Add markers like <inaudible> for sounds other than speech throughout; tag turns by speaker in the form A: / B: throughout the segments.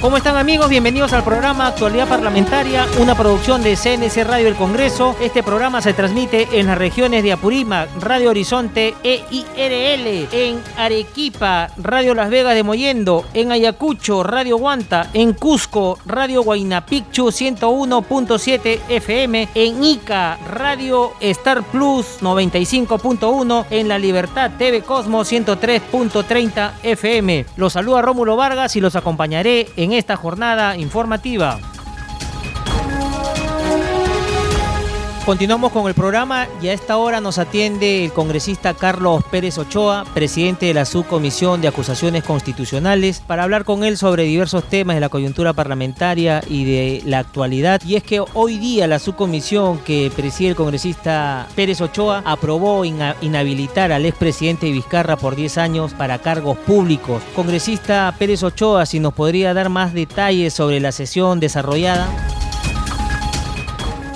A: ¿Cómo están amigos? Bienvenidos al programa Actualidad Parlamentaria, una producción de CNC Radio del Congreso. Este programa se transmite en las regiones de Apurímac, Radio Horizonte e IRL, en Arequipa, Radio Las Vegas de Moyendo, en Ayacucho, Radio Guanta, en Cusco, Radio Guaynapicchu 101.7 FM, en Ica, Radio Star Plus 95.1, en La Libertad TV Cosmos 103.30 FM. Los saluda Rómulo Vargas y los acompañaré en en esta jornada informativa. Continuamos con el programa y a esta hora nos atiende el congresista Carlos Pérez Ochoa, presidente de la Subcomisión de Acusaciones Constitucionales, para hablar con él sobre diversos temas de la coyuntura parlamentaria y de la actualidad. Y es que hoy día la subcomisión que preside el congresista Pérez Ochoa aprobó inhabilitar al expresidente Vizcarra por 10 años para cargos públicos. Congresista Pérez Ochoa, si nos podría dar más detalles sobre la sesión desarrollada.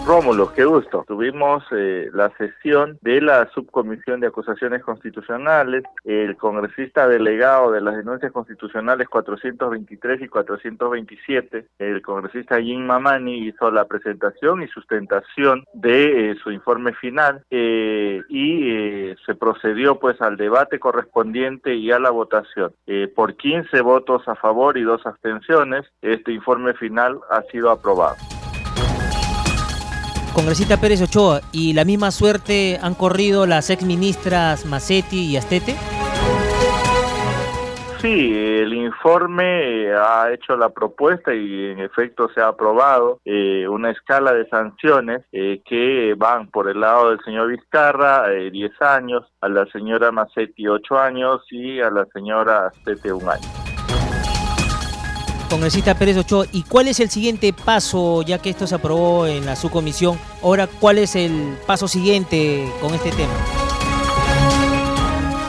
B: Rómulo, qué gusto. Tuvimos eh, la sesión de la Subcomisión de Acusaciones Constitucionales. El congresista delegado de las denuncias constitucionales 423 y 427, el congresista Jim Mamani, hizo la presentación y sustentación de eh, su informe final eh, y se procedió pues al debate correspondiente y a la votación. por 15 votos a favor y dos abstenciones, este informe final ha sido aprobado.
A: Congresista Pérez Ochoa, ¿y la misma suerte han corrido las ex ministras Macetti y Astete?
B: Sí, el informe eh, ha hecho la propuesta y en efecto se ha aprobado eh, una escala de sanciones eh, que van por el lado del señor Vizcarra 10 años, a la señora Macetti 8 años y a la señora Astete 1 año.
A: Congresista Pérez Ochoa, ¿y cuál es el siguiente paso, ya que esto se aprobó en la subcomisión? Ahora, ¿cuál es el paso siguiente con este tema?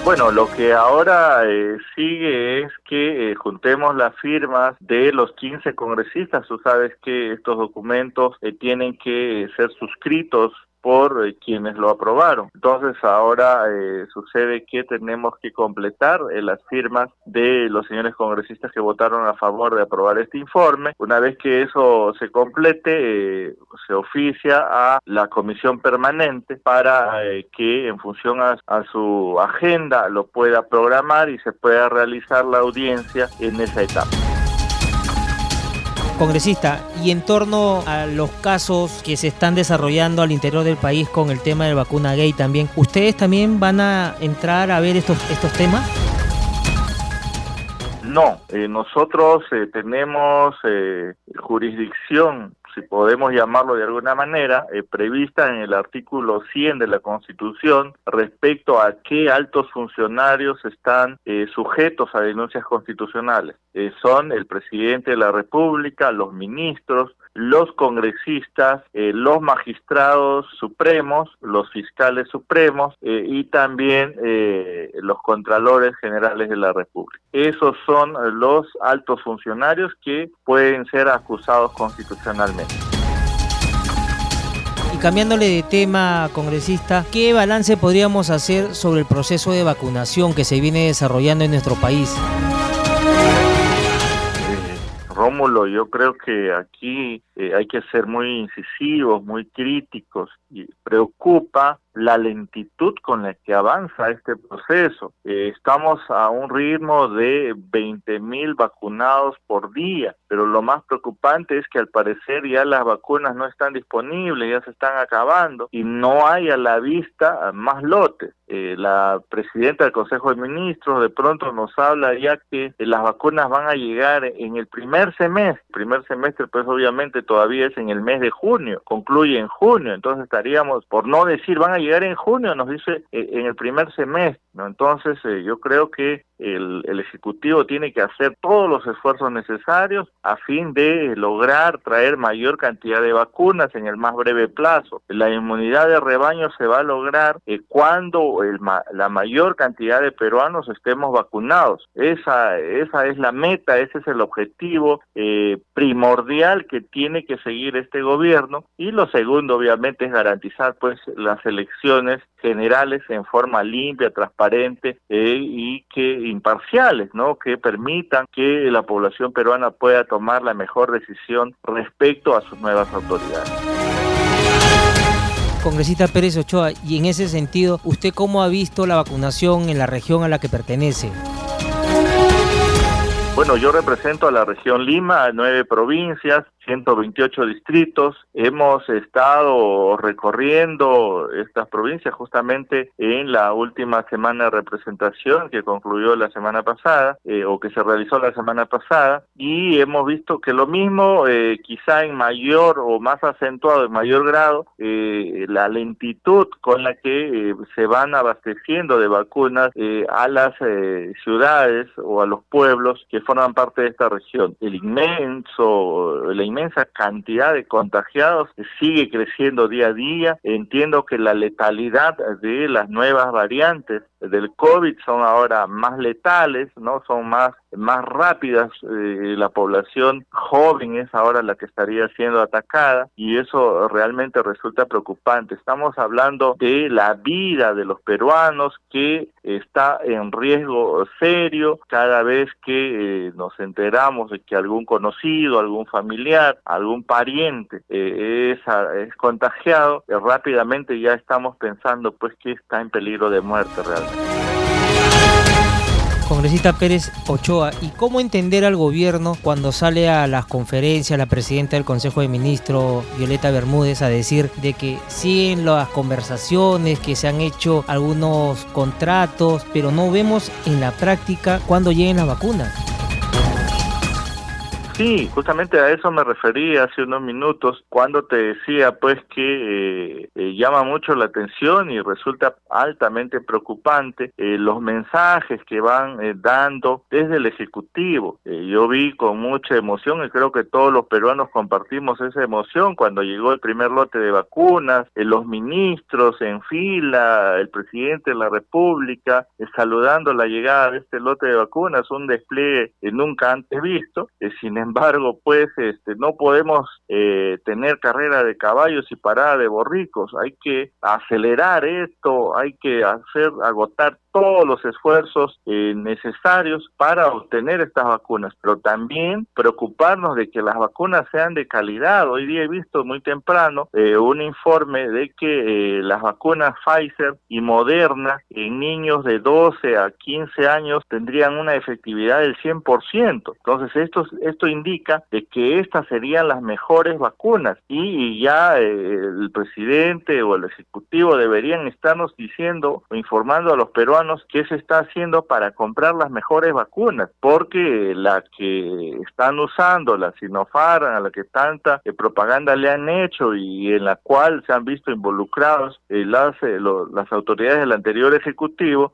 B: Bueno, lo que ahora eh, sigue es que eh, juntemos las firmas de los 15 congresistas. Tú sabes que estos documentos eh, tienen que ser suscritos por eh, quienes lo aprobaron. Entonces ahora eh, sucede que tenemos que completar eh, las firmas de los señores congresistas que votaron a favor de aprobar este informe. Una vez que eso se complete, se oficia a la comisión permanente para que en función a su agenda lo pueda programar y se pueda realizar la audiencia en esa etapa.
A: Congresista, y en torno a los casos que se están desarrollando al interior del país con el tema de vacuna gay también, ¿ustedes también van a entrar a ver estos, estos temas?
B: No, eh, nosotros eh, tenemos eh, jurisdicción si podemos llamarlo de alguna manera, eh, prevista en el artículo 100 de la Constitución respecto a qué altos funcionarios están eh, sujetos a denuncias constitucionales. Eh, son el presidente de la República, los ministros, los congresistas, los magistrados supremos, los fiscales supremos y también los contralores generales de la República. Esos son los altos funcionarios que pueden ser acusados constitucionalmente.
A: Y cambiándole de tema, congresista, ¿qué balance podríamos hacer sobre el proceso de vacunación que se viene desarrollando en nuestro país?
B: Rómulo, yo creo que aquí eh, hay que ser muy incisivos, muy críticos y preocupa la lentitud con la que avanza este proceso. Eh, estamos a un ritmo de 20 mil vacunados por día, pero lo más preocupante es que al parecer ya las vacunas no están disponibles, ya se están acabando y no hay a la vista más lotes. Eh, la presidenta del Consejo de Ministros de pronto nos habla ya que las vacunas van a llegar en el primer semestre. El primer semestre pues obviamente todavía es en el mes de junio, concluye en junio, entonces estaríamos, por no decir van a llegar en junio, nos dice eh, en el primer semestre, ¿no? Entonces eh, yo creo que el, Ejecutivo tiene que hacer todos los esfuerzos necesarios a fin de lograr traer mayor cantidad de vacunas en el más breve plazo. La inmunidad de rebaño se va a lograr eh, cuando la mayor cantidad de peruanos estemos vacunados. Esa, esa es la meta, ese es el objetivo eh, primordial que tiene que seguir este gobierno. Y lo segundo, obviamente, es garantizar pues las elecciones generales en forma limpia, transparente eh, y que imparciales, ¿no? Que permitan que la población peruana pueda tomar la mejor decisión respecto a sus nuevas autoridades.
A: Congresista Pérez Ochoa, y en ese sentido, ¿usted cómo ha visto la vacunación en la región a la que pertenece?
B: Bueno, yo represento a la región Lima, a nueve provincias, 128 distritos. Hemos estado recorriendo estas provincias justamente en la última semana de representación que concluyó la semana pasada eh, o que se realizó la semana pasada y hemos visto que lo mismo, eh, quizá en mayor o más acentuado, en mayor grado, eh, la lentitud con la que se van abasteciendo de vacunas a las ciudades o a los pueblos que forman parte de esta región. El inmenso, la inmensa cantidad de contagiados sigue creciendo día a día. Entiendo que la letalidad de las nuevas variantes del COVID son ahora más letales, ¿no? Son más, más rápidas, eh, la población joven es ahora la que estaría siendo atacada y eso realmente resulta preocupante. Estamos hablando de la vida de los peruanos que está en riesgo serio cada vez que eh, nos enteramos de que algún conocido, algún familiar, algún pariente eh, es, es contagiado, rápidamente ya estamos pensando pues que está en peligro de muerte realmente.
A: Congresista Pérez Ochoa, ¿y cómo entender al gobierno cuando sale a las conferencias la presidenta del Consejo de Ministros, Violeta Bermúdez, a decir de que siguen las conversaciones, que se han hecho algunos contratos, pero no vemos en la práctica cuando lleguen las vacunas?
B: Sí, justamente a eso me referí hace unos minutos cuando te decía pues que eh, eh, llama mucho la atención y resulta altamente preocupante eh, los mensajes que van dando desde el Ejecutivo. yo vi con mucha emoción y creo que todos los peruanos compartimos esa emoción cuando llegó el primer lote de vacunas, los ministros en fila, el presidente de la República saludando la llegada de este lote de vacunas, un despliegue nunca antes visto. sin embargo, pues este, no podemos eh, tener carrera de caballos y parada de borricos. Hay que acelerar esto, hay que hacer agotar todos los esfuerzos eh, necesarios para obtener estas vacunas, pero también preocuparnos de que las vacunas sean de calidad. Hoy día he visto muy temprano eh, un informe de que las vacunas Pfizer y Moderna en niños de 12 a 15 años tendrían una efectividad del 100%. Entonces esto, esto indica de que estas serían las mejores vacunas y, ya eh, el presidente o el ejecutivo deberían estarnos diciendo o informando a los peruanos qué se está haciendo para comprar las mejores vacunas, porque la que están usando, la Sinopharm, a la que tanta eh, propaganda le han hecho y en la cual se han visto involucrados eh, las, las autoridades del anterior ejecutivo,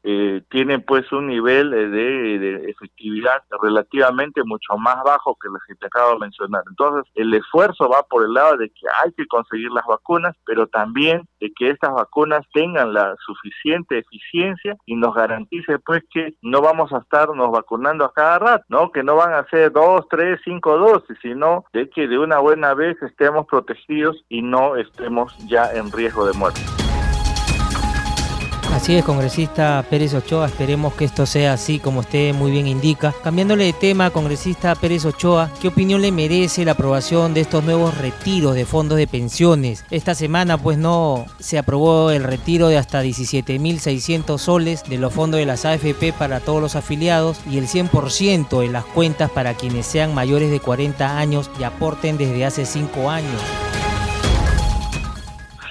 B: tienen pues un nivel de, de efectividad relativamente mucho más bajo que la que te acabo de mencionar. Entonces, el esfuerzo va por el lado de que hay que conseguir las vacunas, pero también de que estas vacunas tengan la suficiente eficiencia y nos garantice pues que no vamos a estarnos vacunando a cada rato, ¿no? Que no van a ser dos, tres, cinco dosis, sino de que de una buena vez estemos protegidos y no estemos ya en riesgo de muerte.
A: Así es, congresista Pérez Ochoa, esperemos que esto sea así como usted muy bien indica. Cambiándole de tema, congresista Pérez Ochoa, ¿qué opinión le merece la aprobación de estos nuevos retiros de fondos de pensiones? Esta semana pues no se aprobó el retiro de hasta 17.600 soles de los fondos de las AFP para todos los afiliados y el 100% en las cuentas para quienes sean mayores de 40 años y aporten desde hace 5 años.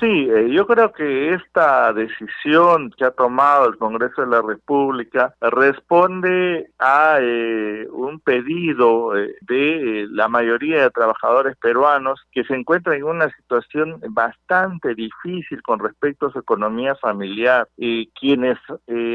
B: Sí, eh, yo creo que esta decisión que ha tomado el Congreso de la República responde a eh, un pedido eh, de la mayoría de trabajadores peruanos que se encuentran en una situación bastante difícil con respecto a su economía familiar. y quienes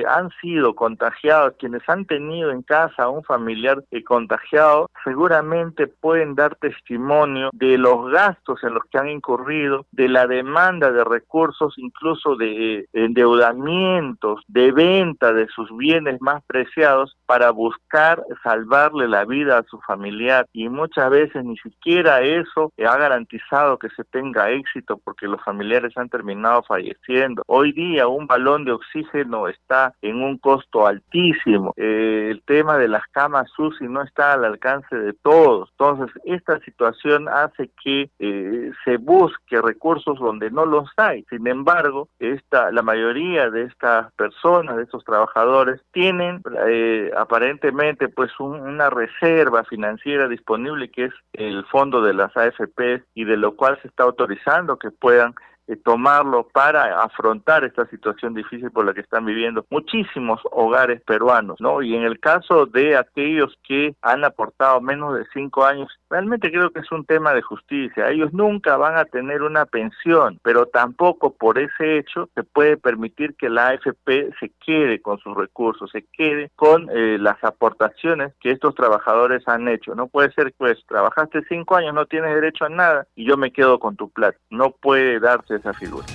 B: han sido contagiados, quienes han tenido en casa a un familiar contagiado, seguramente pueden dar testimonio de los gastos en los que han incurrido, de la demanda de recursos, incluso de eh, endeudamientos, de venta de sus bienes más preciados para buscar salvarle la vida a su familiar. Y muchas veces ni siquiera eso ha garantizado que se tenga éxito porque los familiares han terminado falleciendo. Hoy día un balón de oxígeno está en un costo altísimo. Eh, el tema de las camas UCI no está al alcance de todos. Entonces, esta situación hace que eh, se busque recursos donde no los hay. Sin embargo, esta, la mayoría de estas personas, de estos trabajadores, tienen eh, aparentemente pues una reserva financiera disponible que es el fondo de las AFP y de lo cual se está autorizando que puedan eh, tomarlo para afrontar esta situación difícil por la que están viviendo muchísimos hogares peruanos, ¿no? Y en el caso de aquellos que han aportado menos de cinco años, realmente creo que es un tema de justicia. Ellos nunca van a tener una pensión, pero tampoco por ese hecho se puede permitir que la AFP se quede con sus recursos, se quede con eh, las aportaciones que estos trabajadores han hecho. No puede ser, pues, trabajaste cinco años, no tienes derecho a nada y yo me quedo con tu plata. No puede darse esa figura.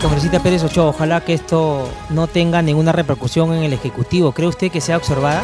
A: Congresista Pérez Ochoa, ojalá que esto no tenga ninguna repercusión en el Ejecutivo. ¿Cree usted que sea observada?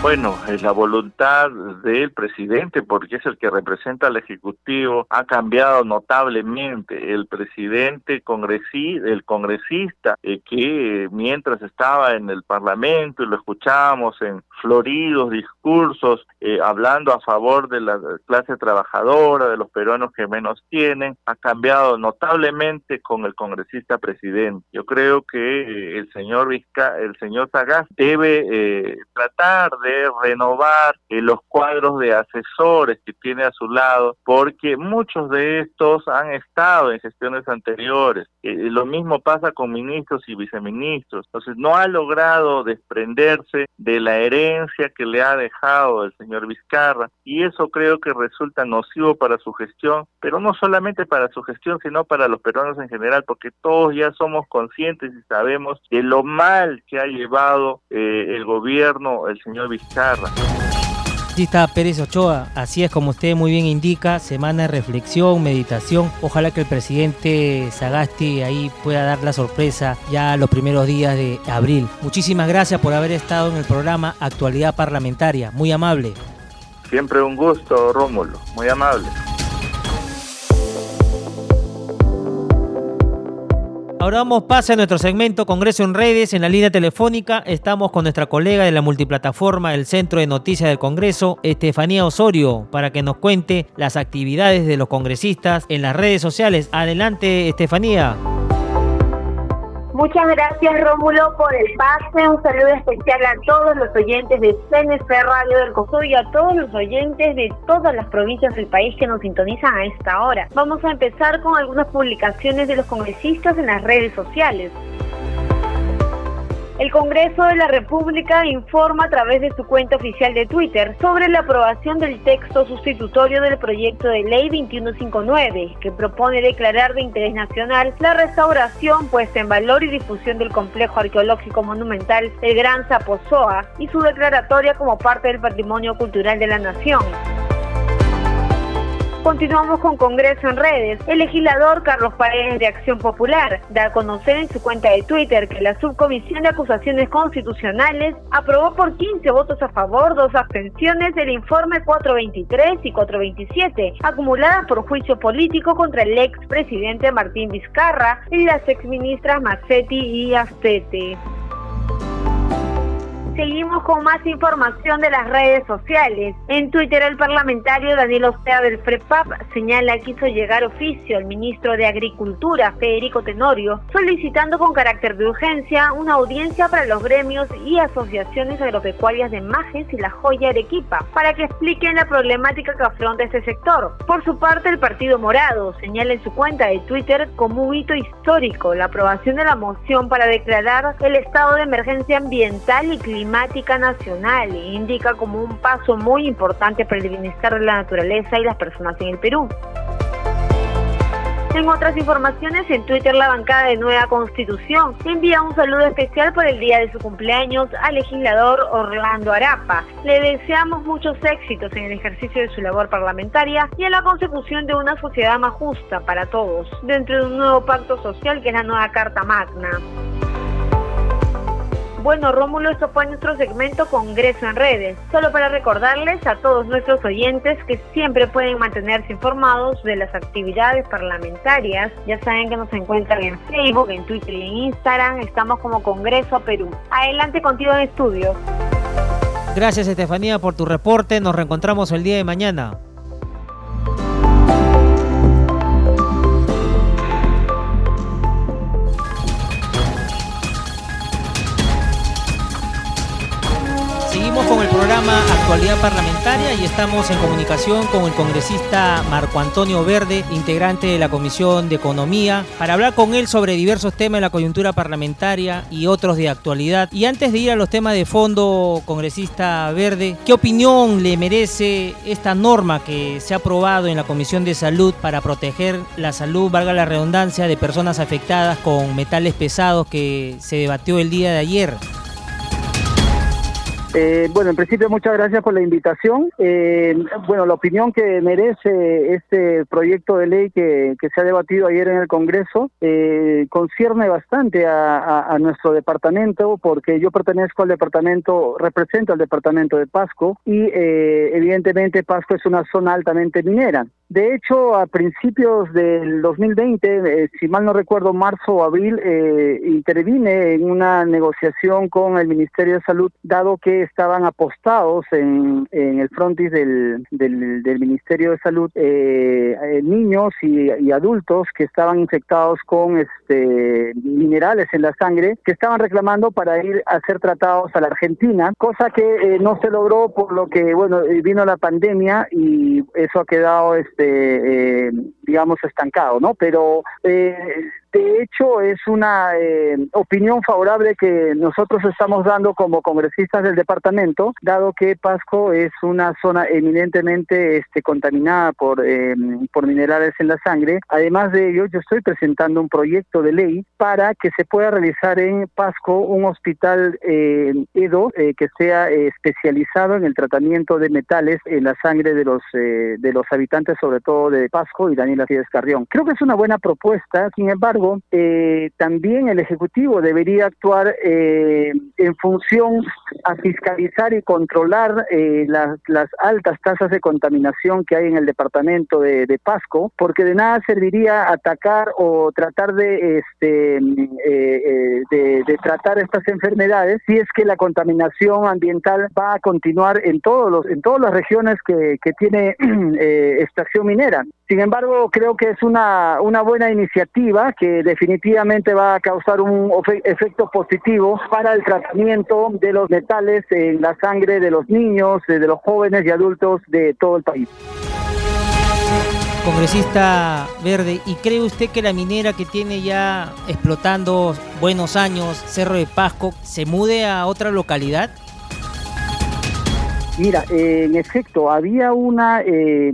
B: Bueno, es la voluntad del presidente, porque es el que representa al Ejecutivo, ha cambiado notablemente. El presidente congresí, el congresista, eh, que mientras estaba en el Parlamento y lo escuchábamos en floridos discursos, eh, hablando a favor de la clase trabajadora, de los peruanos que menos tienen, ha cambiado notablemente con el congresista presidente. Yo creo que eh, el señor Vizca, el señor Sagaz debe tratar de renovar eh, los cuadros de asesores que tiene a su lado, porque muchos de estos han estado en gestiones anteriores. Eh, lo mismo pasa con ministros y viceministros. Entonces, no ha logrado desprenderse de la herencia que le ha dejado el señor Vizcarra, y eso creo que resulta nocivo para su gestión, pero no solamente para su gestión, sino para los peruanos en general, porque todos ya somos conscientes y sabemos de lo mal que ha llevado eh, el gobierno, el señor Vizcarra Vizcarra.
A: está Pérez Ochoa, así es como usted muy bien indica, semana de reflexión, meditación. Ojalá que el presidente Sagasti ahí pueda dar la sorpresa ya los primeros días de abril. Muchísimas gracias por haber estado en el programa Actualidad Parlamentaria, muy amable.
B: Siempre un gusto, Rómulo, muy amable.
A: Ahora vamos, pase a nuestro segmento Congreso en Redes. En la línea telefónica estamos con nuestra colega de la multiplataforma del Centro de Noticias del Congreso, Estefanía Osorio, para que nos cuente las actividades de los congresistas en las redes sociales. Adelante, Estefanía.
C: Muchas gracias Rómulo por el pase, un saludo especial a todos los oyentes de CNC Radio del Costo y a todos los oyentes de todas las provincias del país que nos sintonizan a esta hora. Vamos a empezar con algunas publicaciones de los congresistas en las redes sociales. El Congreso de la República informa a través de su cuenta oficial de Twitter sobre la aprobación del texto sustitutorio del proyecto de ley 2159, que propone declarar de interés nacional la restauración, puesta en valor y difusión del complejo arqueológico monumental del Gran Zapozoa y su declaratoria como parte del patrimonio cultural de la nación. Continuamos con Congreso en redes. El legislador Carlos Paredes de Acción Popular da a conocer en su cuenta de Twitter que la Subcomisión de Acusaciones Constitucionales aprobó por 15 votos a favor, dos abstenciones el informe 423 y 427, acumuladas por juicio político contra el expresidente Martín Vizcarra y las exministras Mazzetti y Astete. Seguimos con más información de las redes sociales. En Twitter el parlamentario Daniel Ostea del FREPAP señala que hizo llegar oficio al ministro de Agricultura, Federico Tenorio, solicitando con carácter de urgencia una audiencia para los gremios y asociaciones agropecuarias de Majes y La Joya Arequipa, para que expliquen la problemática que afronta este sector. Por su parte, el Partido Morado señala en su cuenta de Twitter como un hito histórico la aprobación de la moción para declarar el estado de emergencia ambiental y climática nacional e indica como un paso muy importante para el bienestar de la naturaleza y las personas en el Perú. En otras informaciones, en Twitter la bancada de Nueva Constitución envía un saludo especial por el día de su cumpleaños al legislador Orlando Arapa. Le deseamos muchos éxitos en el ejercicio de su labor parlamentaria y en la consecución de una sociedad más justa para todos, dentro de un nuevo pacto social que es la nueva Carta Magna. Bueno, Rómulo, esto fue nuestro segmento Congreso en Redes. Solo para recordarles a todos nuestros oyentes que siempre pueden mantenerse informados de las actividades parlamentarias. Ya saben que nos encuentran en Facebook, en Twitter y en Instagram. Estamos como Congreso Perú. Adelante contigo en estudio.
A: Gracias, Estefanía, por tu reporte. Nos reencontramos el día de mañana. Actualidad Parlamentaria y estamos en comunicación con el congresista Marco Antonio Verde, integrante de la Comisión de Economía, para hablar con él sobre diversos temas de la coyuntura parlamentaria y otros de actualidad. Y antes de ir a los temas de fondo, congresista Verde, ¿qué opinión le merece esta norma que se ha aprobado en la Comisión de Salud para proteger la salud, valga la redundancia, de personas afectadas con metales pesados que se debatió el día de ayer?
D: Eh, bueno, en principio muchas gracias por la invitación. Eh, bueno, la opinión que merece este proyecto de ley que, se ha debatido ayer en el Congreso eh, concierne bastante a, nuestro departamento porque yo pertenezco al departamento, represento al departamento de Pasco y evidentemente Pasco es una zona altamente minera. De hecho, a principios del 2020, si mal no recuerdo, marzo o abril, intervine en una negociación con el Ministerio de Salud, dado que estaban apostados en, el frontis del, del, Ministerio de Salud eh, eh, niños y, adultos que estaban infectados con este minerales en la sangre que estaban reclamando para ir a ser tratados a la Argentina, cosa que eh, no se logró por lo que bueno vino la pandemia y eso ha quedado este digamos estancado, ¿no? Pero de hecho, es una eh, opinión favorable que nosotros estamos dando como congresistas del departamento, dado que Pasco es una zona eminentemente este, contaminada por, eh, por minerales en la sangre. Además de ello, yo estoy presentando un proyecto de ley para que se pueda realizar en Pasco un hospital eh, EDO que sea especializado en el tratamiento de metales en la sangre de los, de los habitantes, sobre todo de Pasco y Daniela Fidesz Carrión. Creo que es una buena propuesta, sin embargo, eh, también el Ejecutivo debería actuar eh, en función a fiscalizar y controlar eh, las, altas tasas de contaminación que hay en el departamento de, Pasco, porque de nada serviría atacar o tratar de, este, de, tratar estas enfermedades si es que la contaminación ambiental va a continuar en todos los en todas las regiones que, que tiene <clears throat> extracción minera. Sin embargo, creo que es una, una buena iniciativa que definitivamente va a causar un efecto positivo para el tratamiento de los metales en la sangre de los niños, de los jóvenes y adultos de todo el país.
A: Congresista Verde, ¿y cree usted que la minera que tiene ya explotando buenos años, Cerro de Pasco, se mude a otra localidad?
D: Mira, en efecto, había una eh,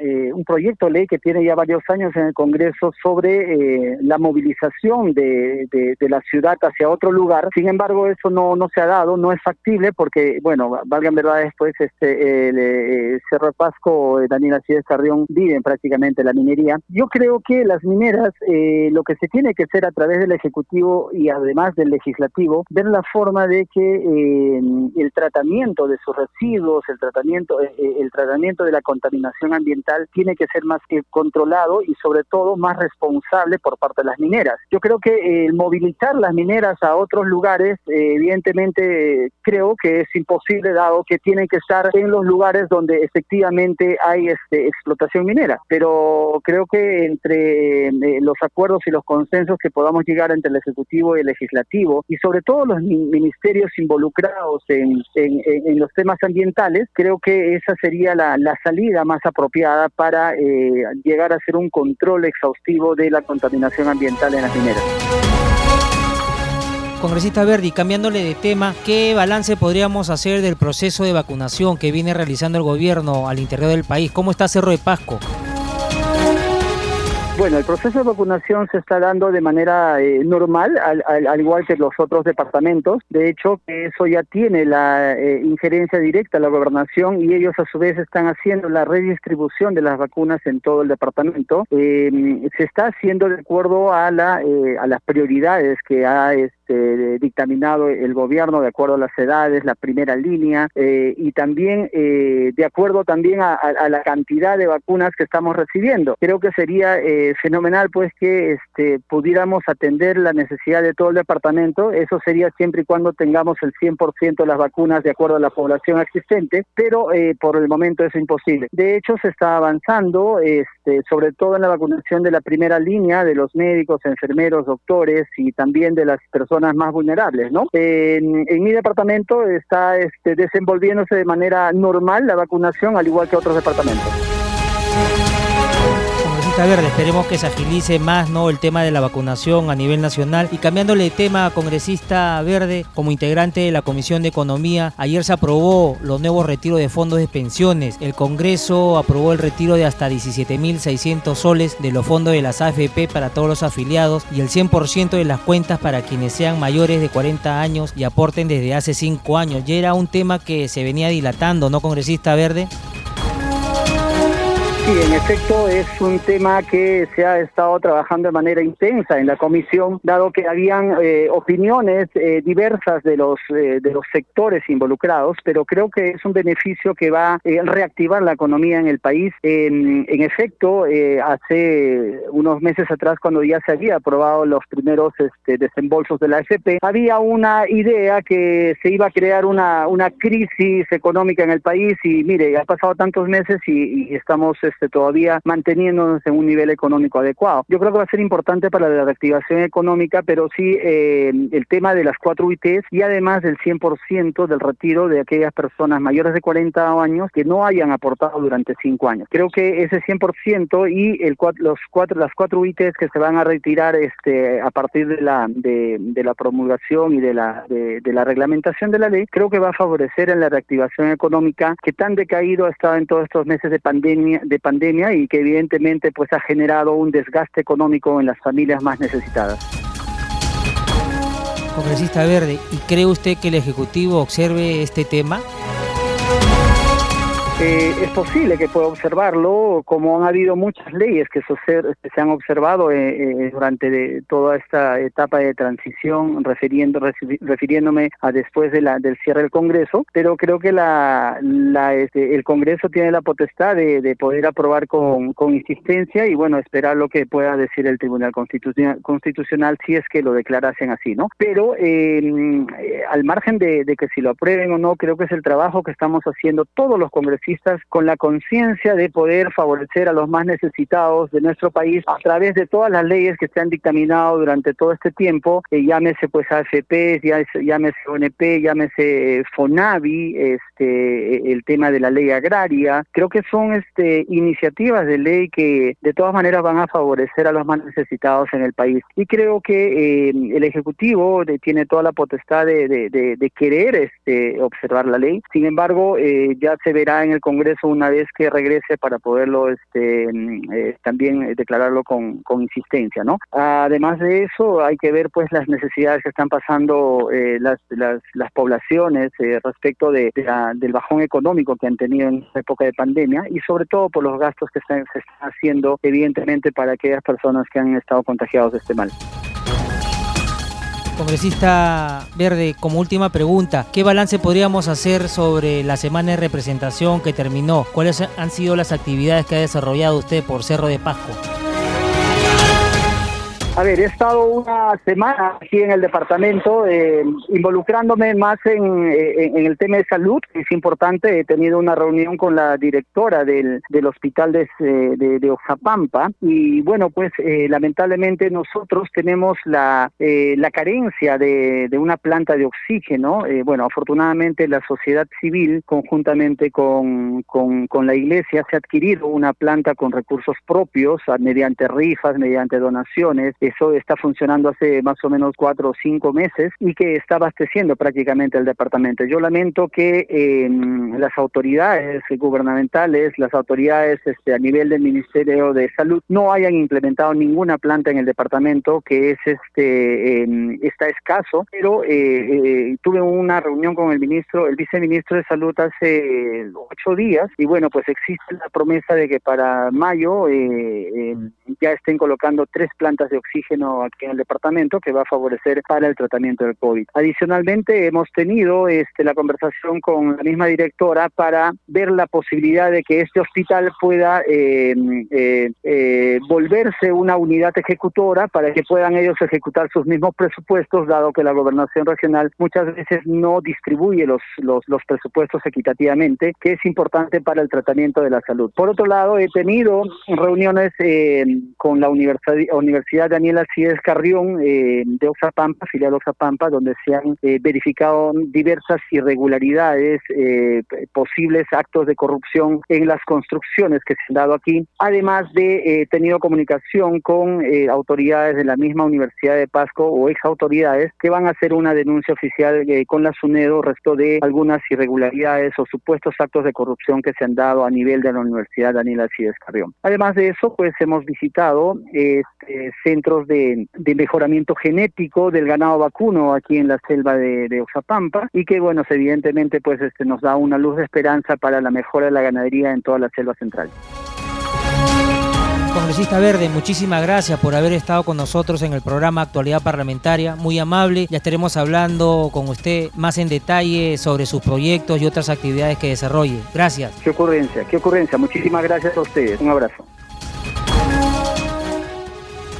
D: eh, un proyecto de ley que tiene ya varios años en el Congreso sobre eh, la movilización de, de, la ciudad hacia otro lugar. Sin embargo, eso no, no se ha dado, no es factible porque, bueno, valgan verdad después, este, el, eh, Cerro Pasco, Daniel Acides Carrión viven prácticamente la minería. Yo creo que las mineras, lo que se tiene que hacer a través del Ejecutivo y además del Legislativo, ver la forma de que el tratamiento de sus residuos, el tratamiento, el tratamiento de la contaminación ambiental, ambiental tiene que ser más que controlado y sobre todo más responsable por parte de las mineras. Yo creo que el movilizar las mineras a otros lugares, evidentemente creo que es imposible dado que tienen que estar en los lugares donde efectivamente hay este, explotación minera. Pero creo que entre los acuerdos y los consensos que podamos llegar entre el Ejecutivo y el Legislativo y sobre todo los ministerios involucrados en, en, los temas ambientales, creo que esa sería la, la salida más apropiada para eh, llegar a hacer un control exhaustivo de la contaminación ambiental en las mineras.
A: Congresista Verdi, cambiándole de tema, ¿qué balance podríamos hacer del proceso de vacunación que viene realizando el gobierno al interior del país? ¿Cómo está Cerro de Pasco?
D: Bueno, el proceso de vacunación se está dando de manera eh, normal, al, igual que los otros departamentos. De hecho, eso ya tiene la eh, injerencia directa a la gobernación y ellos a su vez están haciendo la redistribución de las vacunas en todo el departamento. Em, se está haciendo de acuerdo a, la, eh, a las prioridades que ha este, dictaminado el gobierno, de acuerdo a las edades, la primera línea y también de acuerdo también a, la cantidad de vacunas que estamos recibiendo. Creo que sería fenomenal pues que este, pudiéramos atender la necesidad de todo el departamento. Eso sería siempre y cuando tengamos el 100% de las vacunas de acuerdo a la población existente, pero eh, por el momento es imposible. De hecho, se está avanzando, este, sobre todo en la vacunación de la primera línea de los médicos, enfermeros, doctores y también de las personas más vulnerables. ¿no? En, en mi departamento está este, desenvolviéndose de manera normal la vacunación, al igual que otros departamentos.
A: Verde, esperemos que se agilice más ¿no? el tema de la vacunación a nivel nacional. Y cambiándole de tema, congresista Verde, como integrante de la Comisión de Economía, ayer se aprobó los nuevos retiros de fondos de pensiones. El Congreso aprobó el retiro de hasta 17.600 soles de los fondos de las AFP para todos los afiliados y el 100% de las cuentas para quienes sean mayores de 40 años y aporten desde hace 5 años. Ya era un tema que se venía dilatando, ¿no, congresista Verde?
D: Sí, en efecto es un tema que se ha estado trabajando de manera intensa en la comisión, dado que habían eh, opiniones eh, diversas de los eh, de los sectores involucrados, pero creo que es un beneficio que va a reactivar la economía en el país. En, en efecto, hace unos meses atrás, cuando ya se había aprobado los primeros este, desembolsos de la AFP, había una idea que se iba a crear una una crisis económica en el país y mire, ha pasado tantos meses y, y estamos todavía manteniéndonos en un nivel económico adecuado. Yo creo que va a ser importante para la reactivación económica, pero sí eh, el tema de las cuatro UITs y además del 100% del retiro de aquellas personas mayores de 40 años que no hayan aportado durante cinco años. Creo que ese 100% y el, los cuatro, las cuatro UITs que se van a retirar este, a partir de la, de, la promulgación y de la, de, de la reglamentación de la ley, creo que va a favorecer en la reactivación económica que tan decaído ha estado en todos estos meses de pandemia, de pandemia y que evidentemente pues ha generado un desgaste económico en las familias más necesitadas.
A: Congresista Verde, ¿y cree usted que el Ejecutivo observe este tema?
D: Eh, es posible que pueda observarlo, como han habido muchas leyes que, se han observado eh, eh, durante toda esta etapa de transición, refiriendo, refiriéndome a después de la, del cierre del Congreso, pero creo que la, este, el Congreso tiene la potestad de, poder aprobar con, insistencia y bueno, esperar lo que pueda decir el Tribunal Constitucional, si es que lo declarasen así, ¿no? Pero em, al margen de, de que si lo aprueben o no, creo que es el trabajo que estamos haciendo todos los congresistas con la conciencia de poder favorecer a los más necesitados de nuestro país a través de todas las leyes que se han dictaminado durante todo este tiempo, eh, llámese pues AFP, llámese ONP, llámese eh, FONAVI, este, el tema de la ley agraria. Creo que son este, iniciativas de ley que de todas maneras van a favorecer a los más necesitados en el país. Y creo que eh, el Ejecutivo tiene toda la potestad de, de, querer este, observar la ley. Sin embargo, ya se verá en el Congreso una vez que regrese para poderlo este, mm, eh, también eh, declararlo con, con, insistencia, ¿no? Además de eso, hay que ver pues las necesidades que están pasando eh, las, las, las, poblaciones respecto de, del bajón económico que han tenido en esta época de pandemia y sobre todo por los gastos que se están haciendo evidentemente para aquellas personas que han estado contagiados de este mal.
A: Congresista Verde, como última pregunta, ¿qué balance podríamos hacer sobre la semana de representación que terminó? ¿Cuáles han sido las actividades que ha desarrollado usted por Cerro de Pasco?
D: A ver, he estado una semana aquí en el departamento eh, involucrándome más eh, en, el tema de salud, es importante. He tenido una reunión con la directora del, del hospital de, de, de Ojapampa y bueno, pues eh, lamentablemente nosotros tenemos la, la carencia de, una planta de oxígeno. bueno, afortunadamente la sociedad civil, conjuntamente con, con, con la iglesia, se ha adquirido una planta con recursos propios mediante rifas, mediante donaciones eso está funcionando hace más o menos cuatro o cinco meses y que está abasteciendo prácticamente el departamento. Yo lamento que eh, las autoridades gubernamentales, las autoridades este, a nivel del Ministerio de Salud no hayan implementado ninguna planta en el departamento, que es este em, está escaso, pero eh, eh, tuve una reunión con el ministro, el viceministro de Salud hace ocho días y bueno, pues existe la promesa de que para mayo em, ya estén colocando tres plantas de oxígeno oxígeno aquí en el departamento que va a favorecer para el tratamiento del COVID. Adicionalmente, hemos tenido este, la conversación con la misma directora para ver la posibilidad de que este hospital pueda eh, eh, eh, volverse una unidad ejecutora para que puedan ellos ejecutar sus mismos presupuestos, dado que la gobernación regional muchas veces no distribuye los, presupuestos equitativamente, que es importante para el tratamiento de la salud. Por otro lado, he tenido reuniones con la Universidad de Daniela Cides Carrión eh, de Oxapampa, filial Oxapampa, donde se han eh, verificado diversas irregularidades, eh, posibles actos de corrupción en las construcciones que se han dado aquí, además de tenido comunicación con autoridades de la misma Universidad de Pasco o ex autoridades que van a hacer una denuncia oficial con la SUNEDO respecto de algunas irregularidades o supuestos actos de corrupción que se han dado a nivel de la Universidad Daniela Cides Carrión. Además de eso, pues hemos visitado este, de, mejoramiento genético del ganado vacuno aquí en la selva de, de Oxapampa y que, bueno, evidentemente pues este, nos da una luz de esperanza para la mejora de la ganadería en toda la selva central.
A: Congresista Verde, muchísimas gracias por haber estado con nosotros en el programa Actualidad Parlamentaria. Muy amable. Ya estaremos hablando con usted más en detalle sobre sus proyectos y otras actividades que desarrolle. Gracias.
D: Qué ocurrencia, qué ocurrencia. Muchísimas gracias a ustedes. Un abrazo.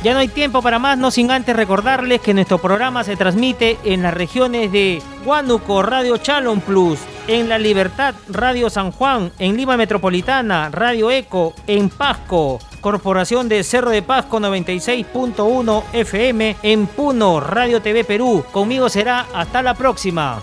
A: Ya no hay tiempo para más, no sin antes recordarles que nuestro programa se transmite en las regiones de Huánuco, Radio Chalon Plus, en La Libertad, Radio San Juan, en Lima Metropolitana, Radio Eco, en Pasco, Corporación de Cerro de Pasco 96.1 FM, en Puno, Radio TV Perú. Conmigo será hasta la próxima.